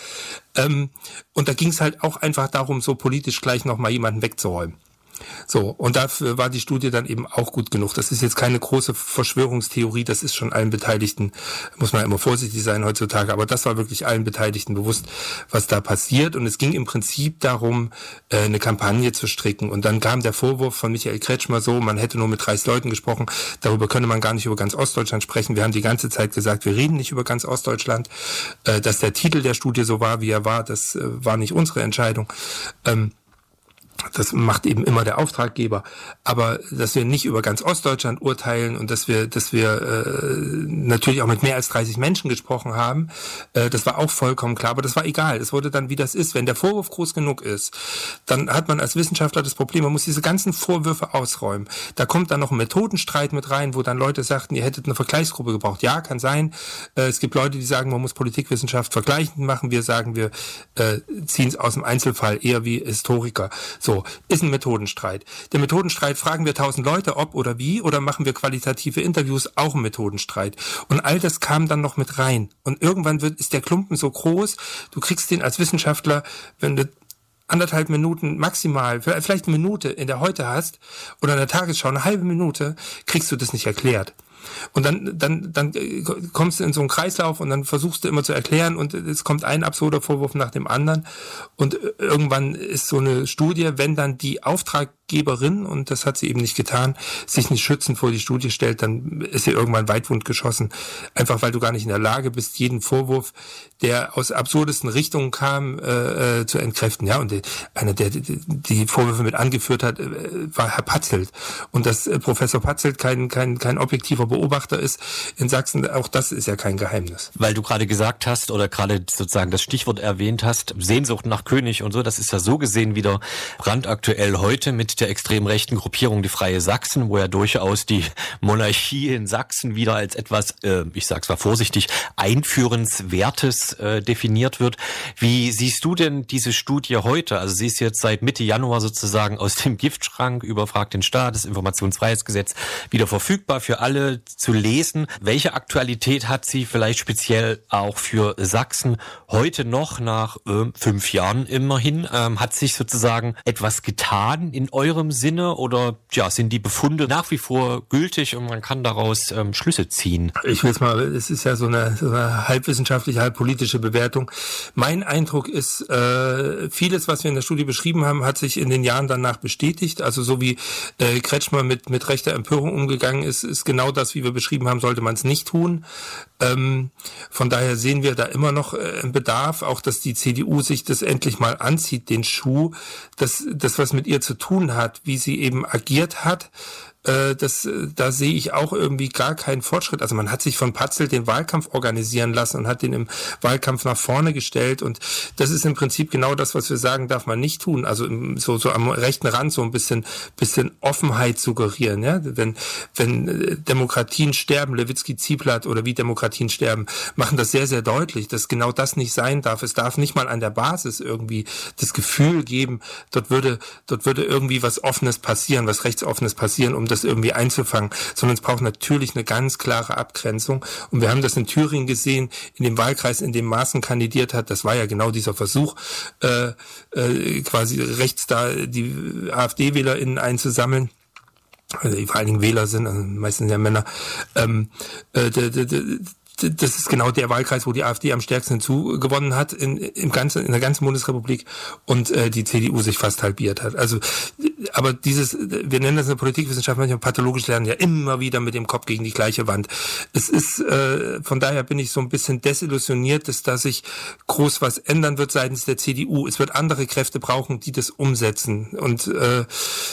Ähm, und da ging es halt auch einfach darum, so politisch gleich nochmal jemanden wegzuräumen. So, und dafür war die Studie dann eben auch gut genug. Das ist jetzt keine große Verschwörungstheorie, das ist schon allen Beteiligten, muss man immer vorsichtig sein heutzutage, aber das war wirklich allen Beteiligten bewusst, was da passiert. Und es ging im Prinzip darum, äh, eine Kampagne zu stricken. Und dann kam der Vorwurf von Michael Kretschmer so, man hätte nur mit 30 Leuten gesprochen, darüber könne man gar nicht über ganz Ostdeutschland sprechen. Wir haben die ganze Zeit gesagt, wir reden nicht über ganz Ostdeutschland. Äh, dass der Titel der Studie so war, wie er war, das äh, war nicht unsere Entscheidung. Ähm, das macht eben immer der Auftraggeber. Aber dass wir nicht über ganz Ostdeutschland urteilen und dass wir, dass wir äh, natürlich auch mit mehr als 30 Menschen gesprochen haben, äh, das war auch vollkommen klar. Aber das war egal. Es wurde dann, wie das ist. Wenn der Vorwurf groß genug ist, dann hat man als Wissenschaftler das Problem, man muss diese ganzen Vorwürfe ausräumen. Da kommt dann noch ein Methodenstreit mit rein, wo dann Leute sagten, ihr hättet eine Vergleichsgruppe gebraucht. Ja, kann sein. Äh, es gibt Leute, die sagen, man muss Politikwissenschaft vergleichend machen. Wir sagen, wir äh, ziehen es aus dem Einzelfall eher wie Historiker. So, so, ist ein Methodenstreit. Der Methodenstreit fragen wir tausend Leute, ob oder wie, oder machen wir qualitative Interviews, auch ein Methodenstreit. Und all das kam dann noch mit rein. Und irgendwann wird, ist der Klumpen so groß, du kriegst den als Wissenschaftler, wenn du anderthalb Minuten maximal, vielleicht eine Minute in der Heute hast oder in der Tagesschau eine halbe Minute, kriegst du das nicht erklärt. Und dann, dann, dann äh, kommst du in so einen Kreislauf und dann versuchst du immer zu erklären und es kommt ein absurder Vorwurf nach dem anderen. Und äh, irgendwann ist so eine Studie, wenn dann die Auftrag Geberin, und das hat sie eben nicht getan, sich nicht schützend vor die Studie stellt, dann ist sie irgendwann weitwund geschossen. Einfach weil du gar nicht in der Lage bist, jeden Vorwurf, der aus absurdesten Richtungen kam, äh, äh, zu entkräften. Ja, und einer, der die, Vorwürfe mit angeführt hat, war Herr Patzelt. Und dass Professor Patzelt kein, kein, kein objektiver Beobachter ist in Sachsen, auch das ist ja kein Geheimnis. Weil du gerade gesagt hast oder gerade sozusagen das Stichwort erwähnt hast, Sehnsucht nach König und so, das ist ja so gesehen wieder brandaktuell heute mit der extrem rechten Gruppierung Die Freie Sachsen, wo ja durchaus die Monarchie in Sachsen wieder als etwas, äh, ich sag's mal vorsichtig, einführenswertes äh, definiert wird. Wie siehst du denn diese Studie heute? Also sie ist jetzt seit Mitte Januar sozusagen aus dem Giftschrank überfragt den Staat, das Informationsfreiheitsgesetz wieder verfügbar für alle zu lesen. Welche Aktualität hat sie vielleicht speziell auch für Sachsen heute noch nach äh, fünf Jahren immerhin? Ähm, hat sich sozusagen etwas getan in eurem Sinne oder ja, sind die Befunde nach wie vor gültig und man kann daraus ähm, Schlüsse ziehen? Ich will es mal, es ist ja so eine, so eine halbwissenschaftliche, halbpolitische Bewertung. Mein Eindruck ist, äh, vieles, was wir in der Studie beschrieben haben, hat sich in den Jahren danach bestätigt. Also so wie äh, Kretschmer mit, mit rechter Empörung umgegangen ist, ist genau das sowas, wie wir beschrieben haben, sollte man es nicht tun. Ähm, von daher sehen wir da immer noch äh, einen Bedarf, auch dass die CDU sich das endlich mal anzieht, den Schuh, dass das was mit ihr zu tun hat, wie sie eben agiert hat äh, das, äh, da sehe ich auch irgendwie gar keinen Fortschritt. Also man hat sich von Patzel den Wahlkampf organisieren lassen und hat den im Wahlkampf nach vorne gestellt und das ist im Prinzip genau das, was wir sagen, darf man nicht tun. Also so, so am rechten Rand so ein bisschen, bisschen Offenheit suggerieren. Ja? Wenn, wenn äh, Demokratien sterben, Lewitsky Zieblatt oder wie Demokratien sterben, machen das sehr, sehr deutlich, dass genau das nicht sein darf. Es darf nicht mal an der Basis irgendwie das Gefühl geben, dort würde, dort würde irgendwie was Offenes passieren, was Rechtsoffenes passieren, um das irgendwie einzufangen, sondern es braucht natürlich eine ganz klare Abgrenzung. Und wir haben das in Thüringen gesehen, in dem Wahlkreis, in dem Maaßen kandidiert hat. Das war ja genau dieser Versuch, äh, äh, quasi rechts da die AfD-WählerInnen einzusammeln also die vor allen Dingen Wähler sind, also meistens ja Männer, ähm, äh, das ist genau der Wahlkreis, wo die AfD am stärksten hinzugewonnen hat in, im ganzen, in der ganzen Bundesrepublik und äh, die CDU sich fast halbiert hat. Also, aber dieses, wir nennen das in der Politikwissenschaft manchmal pathologisch lernen, ja immer wieder mit dem Kopf gegen die gleiche Wand. Es ist, äh, von daher bin ich so ein bisschen desillusioniert, dass da sich groß was ändern wird seitens der CDU. Es wird andere Kräfte brauchen, die das umsetzen. Und äh,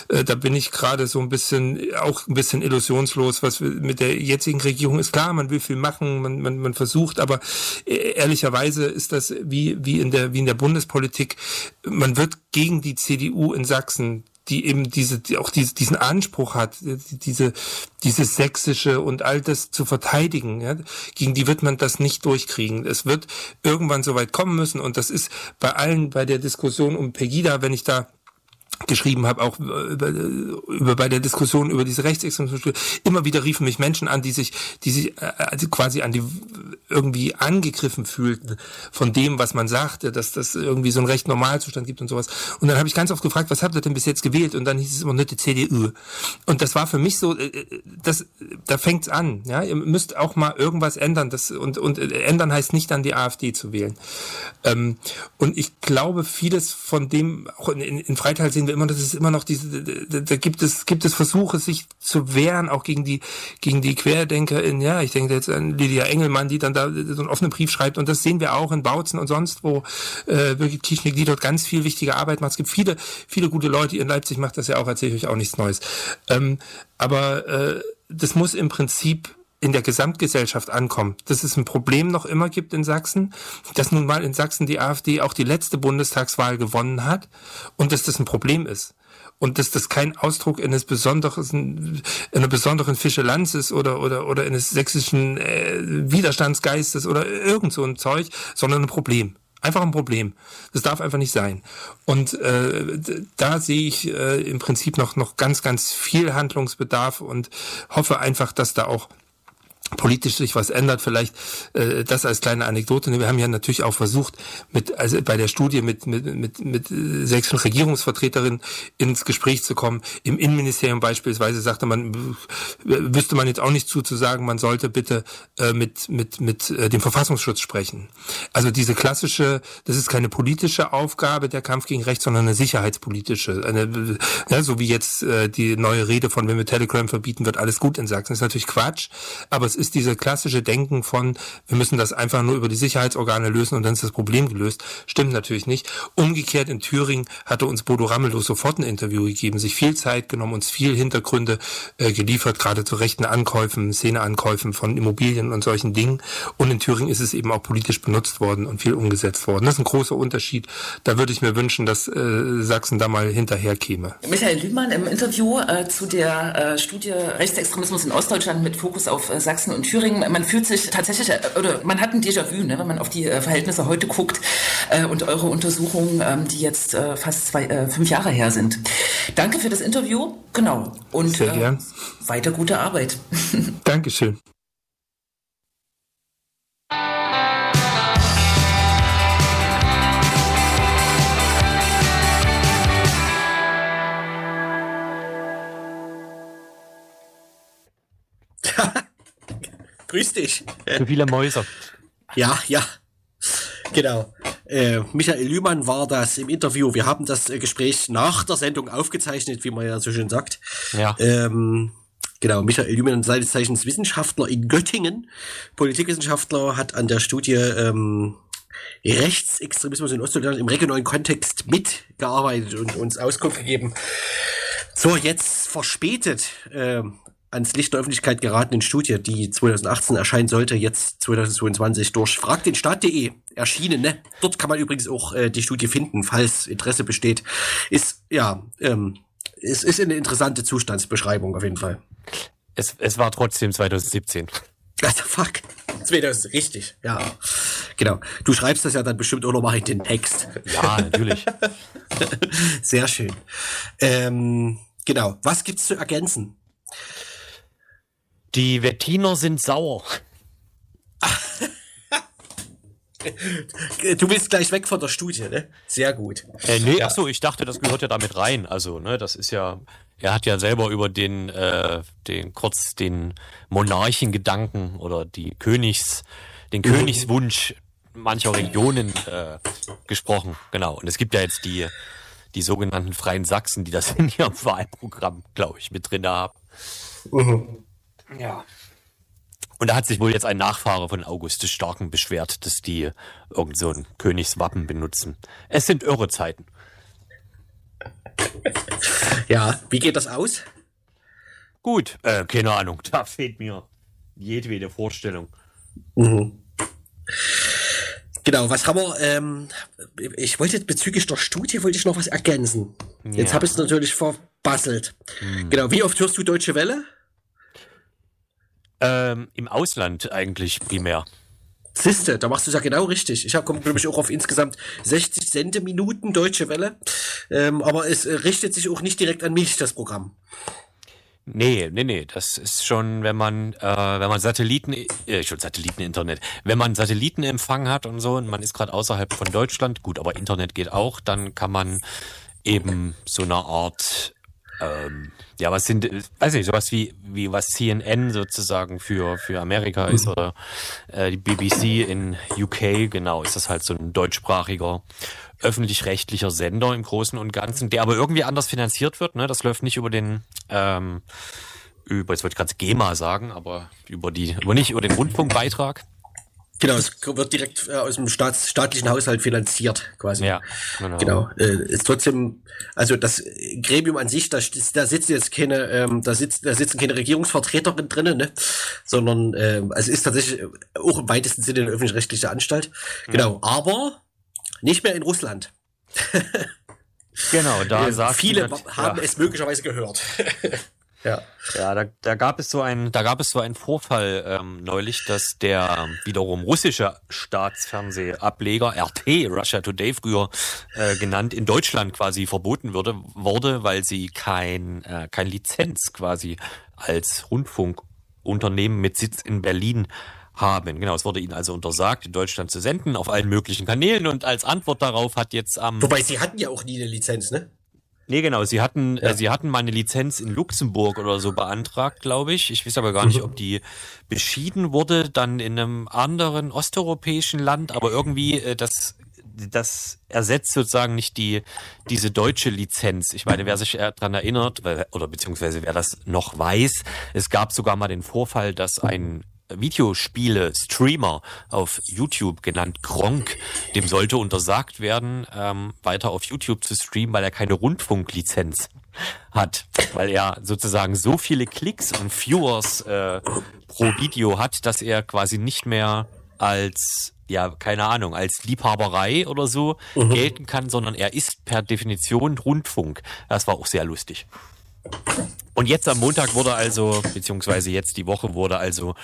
äh, da bin ich gerade so ein bisschen, auch ein bisschen illusionslos, was mit der jetzigen Regierung ist. Klar, man will viel machen, man man, man, versucht, aber äh, ehrlicherweise ist das wie, wie, in der, wie in der Bundespolitik, man wird gegen die CDU in Sachsen die eben diese, die auch diese, diesen Anspruch hat, diese, dieses sächsische und all das zu verteidigen, ja, gegen die wird man das nicht durchkriegen. Es wird irgendwann so weit kommen müssen und das ist bei allen, bei der Diskussion um Pegida, wenn ich da geschrieben habe, auch über, über bei der Diskussion über diese Rechtsextremismus, immer wieder riefen mich Menschen an, die sich, die sich äh, also quasi an die irgendwie angegriffen fühlten von dem, was man sagte, dass das irgendwie so ein recht Normalzustand gibt und sowas. Und dann habe ich ganz oft gefragt, was habt ihr denn bis jetzt gewählt? Und dann hieß es immer nur die CDU. Und das war für mich so, äh, das, da fängt's an. Ja, ihr müsst auch mal irgendwas ändern. Das und und ändern heißt nicht dann die AfD zu wählen. Ähm, und ich glaube, vieles von dem auch in, in, in Freital sehen wir immer, dass es immer noch diese, da, gibt es, gibt es Versuche, sich zu wehren, auch gegen die, gegen die QuerdenkerInnen. Ja, ich denke jetzt an Lydia Engelmann, die dann da so einen offenen Brief schreibt. Und das sehen wir auch in Bautzen und sonst wo. Äh, Birgit Kiechnick, die dort ganz viel wichtige Arbeit macht. Es gibt viele, viele gute Leute. In Leipzig macht das ja auch, erzähle ich euch auch nichts Neues. Ähm, aber äh, das muss im Prinzip in der Gesamtgesellschaft ankommt, dass es ein Problem noch immer gibt in Sachsen, dass nun mal in Sachsen die AfD auch die letzte Bundestagswahl gewonnen hat und dass das ein Problem ist. Und dass das kein Ausdruck eines besonderen, einer besonderen Fischelanz ist oder, oder, oder eines sächsischen äh, Widerstandsgeistes oder irgend so ein Zeug, sondern ein Problem. Einfach ein Problem. Das darf einfach nicht sein. Und äh, da sehe ich äh, im Prinzip noch, noch ganz, ganz viel Handlungsbedarf und hoffe einfach, dass da auch politisch sich was ändert, vielleicht äh, das als kleine Anekdote. Wir haben ja natürlich auch versucht, mit also bei der Studie mit mit mit, mit sächsischen Regierungsvertreterinnen ins Gespräch zu kommen. Im Innenministerium beispielsweise sagte man, wüsste man jetzt auch nicht zuzusagen, man sollte bitte äh, mit mit mit äh, dem Verfassungsschutz sprechen. Also diese klassische, das ist keine politische Aufgabe der Kampf gegen Recht, sondern eine sicherheitspolitische. Eine, ja, so wie jetzt äh, die neue Rede von, wenn wir Telegram verbieten, wird alles gut in Sachsen. Das ist natürlich Quatsch, aber ist diese klassische Denken von, wir müssen das einfach nur über die Sicherheitsorgane lösen und dann ist das Problem gelöst. Stimmt natürlich nicht. Umgekehrt in Thüringen hatte uns Bodo Ramelow sofort ein Interview gegeben, sich viel Zeit genommen, uns viel Hintergründe äh, geliefert, gerade zu rechten Ankäufen, Szeneankäufen von Immobilien und solchen Dingen. Und in Thüringen ist es eben auch politisch benutzt worden und viel umgesetzt worden. Das ist ein großer Unterschied. Da würde ich mir wünschen, dass äh, Sachsen da mal hinterher käme. Michael Lühmann im Interview äh, zu der äh, Studie Rechtsextremismus in Ostdeutschland mit Fokus auf äh, Sachsen Sachsen und Thüringen, man fühlt sich tatsächlich, äh, oder man hat ein Déjà-vu, ne, wenn man auf die äh, Verhältnisse heute guckt äh, und eure Untersuchungen, ähm, die jetzt äh, fast zwei, äh, fünf Jahre her sind. Danke für das Interview, genau. Und Sehr gern. weiter gute Arbeit. Dankeschön. Grüß dich. Für viele Mäuse. Ja, ja. Genau. Äh, Michael Lühmann war das im Interview. Wir haben das äh, Gespräch nach der Sendung aufgezeichnet, wie man ja so schön sagt. Ja. Ähm, Genau, Michael Lühmann, seines Zeichens Wissenschaftler in Göttingen, Politikwissenschaftler, hat an der Studie ähm, Rechtsextremismus in Ostdeutschland im regionalen Kontext mitgearbeitet und uns Auskunft gegeben. So, jetzt verspätet äh, ans Licht der Öffentlichkeit geratenen Studie, die 2018 erscheinen sollte, jetzt 2022 durch fragdenstaat.de erschienen. Ne? Dort kann man übrigens auch äh, die Studie finden, falls Interesse besteht. Ist, ja, ähm, es ist eine interessante Zustandsbeschreibung auf jeden Fall. Es, es war trotzdem 2017. Also fuck. 2000, richtig, ja. Genau. Du schreibst das ja dann bestimmt auch nochmal in den Text. Ja, natürlich. Sehr schön. Ähm, genau. Was gibt's zu ergänzen? Die Wettiner sind sauer. Du willst gleich weg von der Studie, ne? Sehr gut. Äh, nee, ach so, ich dachte, das gehört ja damit rein. Also, ne, das ist ja, er hat ja selber über den, äh, den kurz den Monarchengedanken oder die Königs, den Königswunsch mancher Regionen äh, gesprochen. Genau. Und es gibt ja jetzt die, die sogenannten Freien Sachsen, die das in ihrem Wahlprogramm, glaube ich, mit drin haben. Ja. Und da hat sich wohl jetzt ein Nachfahre von August des Starken beschwert, dass die irgend so ein Königswappen benutzen. Es sind irre Zeiten. Ja, wie geht das aus? Gut, äh, keine Ahnung, da fehlt mir jedwede Vorstellung. Genau, was haben wir? Ähm, ich wollte bezüglich der Studie wollte ich noch was ergänzen. Jetzt Ja. habe ich es natürlich verbasselt. Genau, wie oft hörst du Deutsche Welle? Ähm, Im Ausland eigentlich primär. Siste, da machst du es ja genau richtig. Ich habe glaube ich auch auf insgesamt 60 Sendeminuten Deutsche Welle, ähm, aber es äh, richtet sich auch nicht direkt an mich das Programm. Nee, nee, nee, das ist schon, wenn man, äh, wenn man Satelliten, äh, schon Satelliteninternet, wenn man Satellitenempfang hat und so und man ist gerade außerhalb von Deutschland, gut, aber Internet geht auch, dann kann man eben so eine Art, ähm, ja, was sind, weiß nicht, sowas wie, wie was CNN sozusagen für, für Amerika ist oder äh, die BBC in UK, genau, ist das halt so ein deutschsprachiger öffentlich-rechtlicher Sender im Großen und Ganzen, der aber irgendwie anders finanziert wird. Ne? Das läuft nicht über den ähm, über, jetzt wollte ich gerade GEMA sagen, aber über die, aber nicht über den Rundfunkbeitrag. Genau, es wird direkt äh, aus dem Staats, staatlichen Haushalt finanziert, quasi. Ja, genau. Genau, äh, ist trotzdem, also das Gremium an sich, da, da sitzen jetzt keine, ähm, da, sitzt, da sitzen keine Regierungsvertreterin drinnen, ne? sondern ähm, also ist tatsächlich auch im weitesten Sinne eine öffentlich-rechtliche Anstalt. Genau, aber nicht mehr in Russland. Genau, da Äh, sagt Viele haben ja. es möglicherweise gehört. ja. Ja, da, da gab es so ein, da gab es so einen Vorfall ähm, neulich, dass der wiederum russische Staatsfernsehableger RT, Russia Today früher äh, genannt, in Deutschland quasi verboten würde, wurde, weil sie kein, äh, kein Lizenz quasi als Rundfunkunternehmen mit Sitz in Berlin haben. Genau, es wurde ihnen also untersagt, in Deutschland zu senden, auf allen möglichen Kanälen und als Antwort darauf hat jetzt am Wobei sie hatten ja auch nie eine Lizenz, ne? Nee, genau. Sie hatten, Ja. äh, sie hatten mal eine Lizenz in Luxemburg oder so beantragt, glaube ich. Ich weiß aber gar nicht, ob die beschieden wurde, dann in einem anderen osteuropäischen Land, aber irgendwie äh, das das ersetzt sozusagen nicht die diese deutsche Lizenz. Ich meine, wer sich daran erinnert, oder beziehungsweise wer das noch weiß, es gab sogar mal den Vorfall, dass ein Videospiele-Streamer auf YouTube genannt Gronk, dem sollte untersagt werden, ähm, weiter auf YouTube zu streamen, weil er keine Rundfunklizenz hat, weil er sozusagen so viele Klicks und Viewers äh, pro Video hat, dass er quasi nicht mehr als ja, keine Ahnung, als Liebhaberei oder so gelten kann, sondern er ist per Definition Rundfunk. Das war auch sehr lustig. Und jetzt am Montag wurde also, beziehungsweise jetzt die Woche wurde also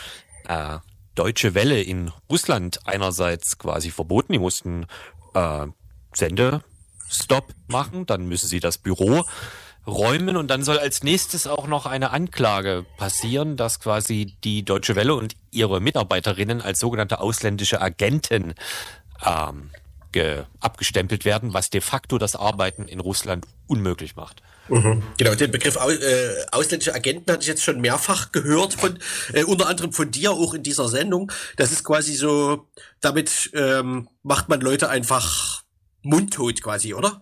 äh, Deutsche Welle in Russland einerseits quasi verboten. Die mussten äh, Sendestopp machen, dann müssen sie das Büro räumen und dann soll als nächstes auch noch eine Anklage passieren, dass quasi die Deutsche Welle und ihre Mitarbeiterinnen als sogenannte ausländische Agenten ähm, ge abgestempelt werden, was de facto das Arbeiten in Russland unmöglich macht. Genau, den Begriff au, äh, ausländische Agenten hatte ich jetzt schon mehrfach gehört, von äh, unter anderem von dir auch in dieser Sendung. Das ist quasi so, damit ähm, macht man Leute einfach mundtot quasi, oder?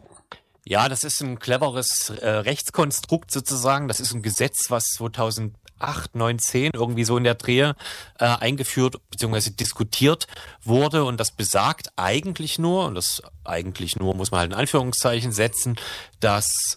Ja, das ist ein cleveres äh, Rechtskonstrukt sozusagen. Das ist ein Gesetz, was 2008 8, 9, 10, irgendwie so in der Drehe äh, eingeführt bzw. diskutiert wurde. Und das besagt eigentlich nur, und das eigentlich nur muss man halt in Anführungszeichen setzen, dass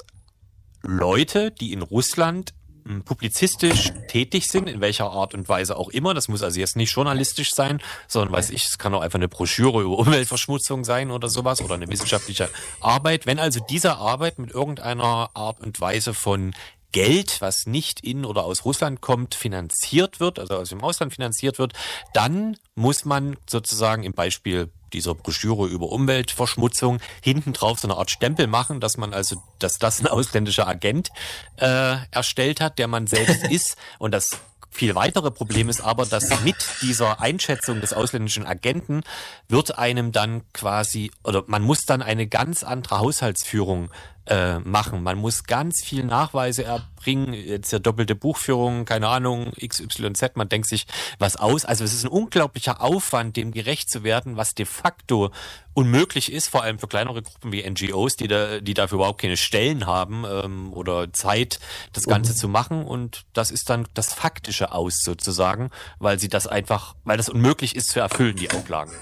Leute, die in Russland hm, publizistisch tätig sind, in welcher Art und Weise auch immer. Das muss also jetzt nicht journalistisch sein, sondern weiß ich, es kann auch einfach eine Broschüre über Umweltverschmutzung sein oder sowas oder eine wissenschaftliche Arbeit. Wenn also diese Arbeit mit irgendeiner Art und Weise von Geld, was nicht in oder aus Russland kommt, finanziert wird, also aus dem Ausland finanziert wird, dann muss man sozusagen im Beispiel dieser Broschüre über Umweltverschmutzung hinten drauf so eine Art Stempel machen, dass man also, dass das ein ausländischer Agent äh, erstellt hat, der man selbst ist. Und das viel weitere Problem ist aber, dass mit dieser Einschätzung des ausländischen Agenten wird einem dann quasi, oder man muss dann eine ganz andere Haushaltsführung äh, machen. Man muss ganz viel Nachweise erbringen, jetzt ja doppelte Buchführung, keine Ahnung, XYZ, man denkt sich was aus. Also es ist ein unglaublicher Aufwand, dem gerecht zu werden, was de facto unmöglich ist, vor allem für kleinere Gruppen wie NGOs, die da, die dafür überhaupt keine Stellen haben ähm, oder Zeit, das Ganze mhm. zu machen. Und das ist dann das faktische Aus sozusagen, weil sie das einfach, weil das unmöglich ist zu erfüllen, die Auflagen.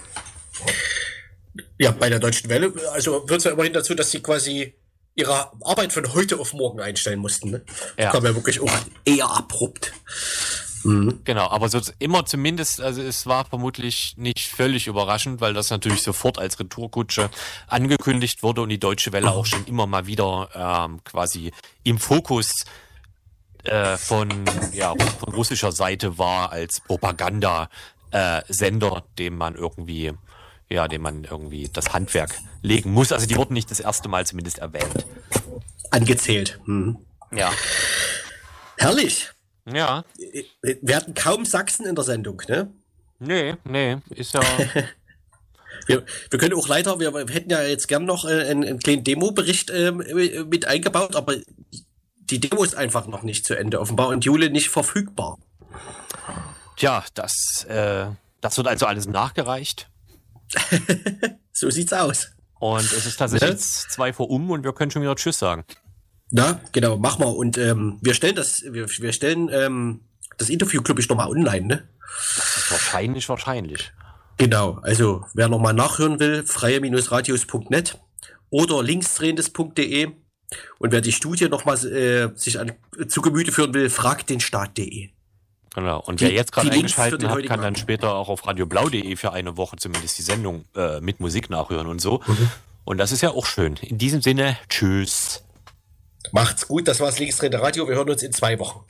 Ja, bei der Deutschen Welle, also wird es ja immerhin dazu, dass sie quasi ihre Arbeit von heute auf morgen einstellen mussten. Ne? Ja. Das kam ja wirklich auch eher abrupt. Mhm. Genau, aber so immer zumindest, also es war vermutlich nicht völlig überraschend, weil das natürlich sofort als Retourkutsche angekündigt wurde und die Deutsche Welle auch schon immer mal wieder ähm, quasi im Fokus äh, von, ja, von russischer Seite war als Propaganda äh, dem man irgendwie ja, dem man irgendwie das Handwerk legen muss. Also die wurden nicht das erste Mal zumindest erwähnt. Angezählt. Hm. Ja. Herrlich. Ja. Wir hatten kaum Sachsen in der Sendung, ne? Nee, nee, ist ja. wir, wir können auch leider, wir, wir hätten ja jetzt gern noch äh, einen, einen kleinen Demo-Bericht äh, mit eingebaut, aber die Demo ist einfach noch nicht zu Ende, offenbar und Jule nicht verfügbar. Tja, das, äh, das wird also alles nachgereicht. so sieht's aus. Und es ist tatsächlich ja? jetzt zwei vor um und wir können schon wieder Tschüss sagen. Na, genau, mach mal. Und ähm, wir stellen das, wir, wir stellen ähm, das Interview, glaube ich, nochmal online, ne? Das ist wahrscheinlich, wahrscheinlich. Genau, also wer nochmal nachhören will, freie-radios.net oder linksdrehendes.de und wer die Studie nochmal äh, sich an, zu Gemüte führen will, fragt den Staat.de. Genau. Und die, wer jetzt gerade eingeschaltet hat, kann dann später auch auf radioblau.de für eine Woche zumindest die Sendung äh, mit Musik nachhören und so. Mhm. Und das ist ja auch schön. In diesem Sinne, tschüss. Macht's gut, das war's Linksdrehende Radio. Wir hören uns in zwei Wochen.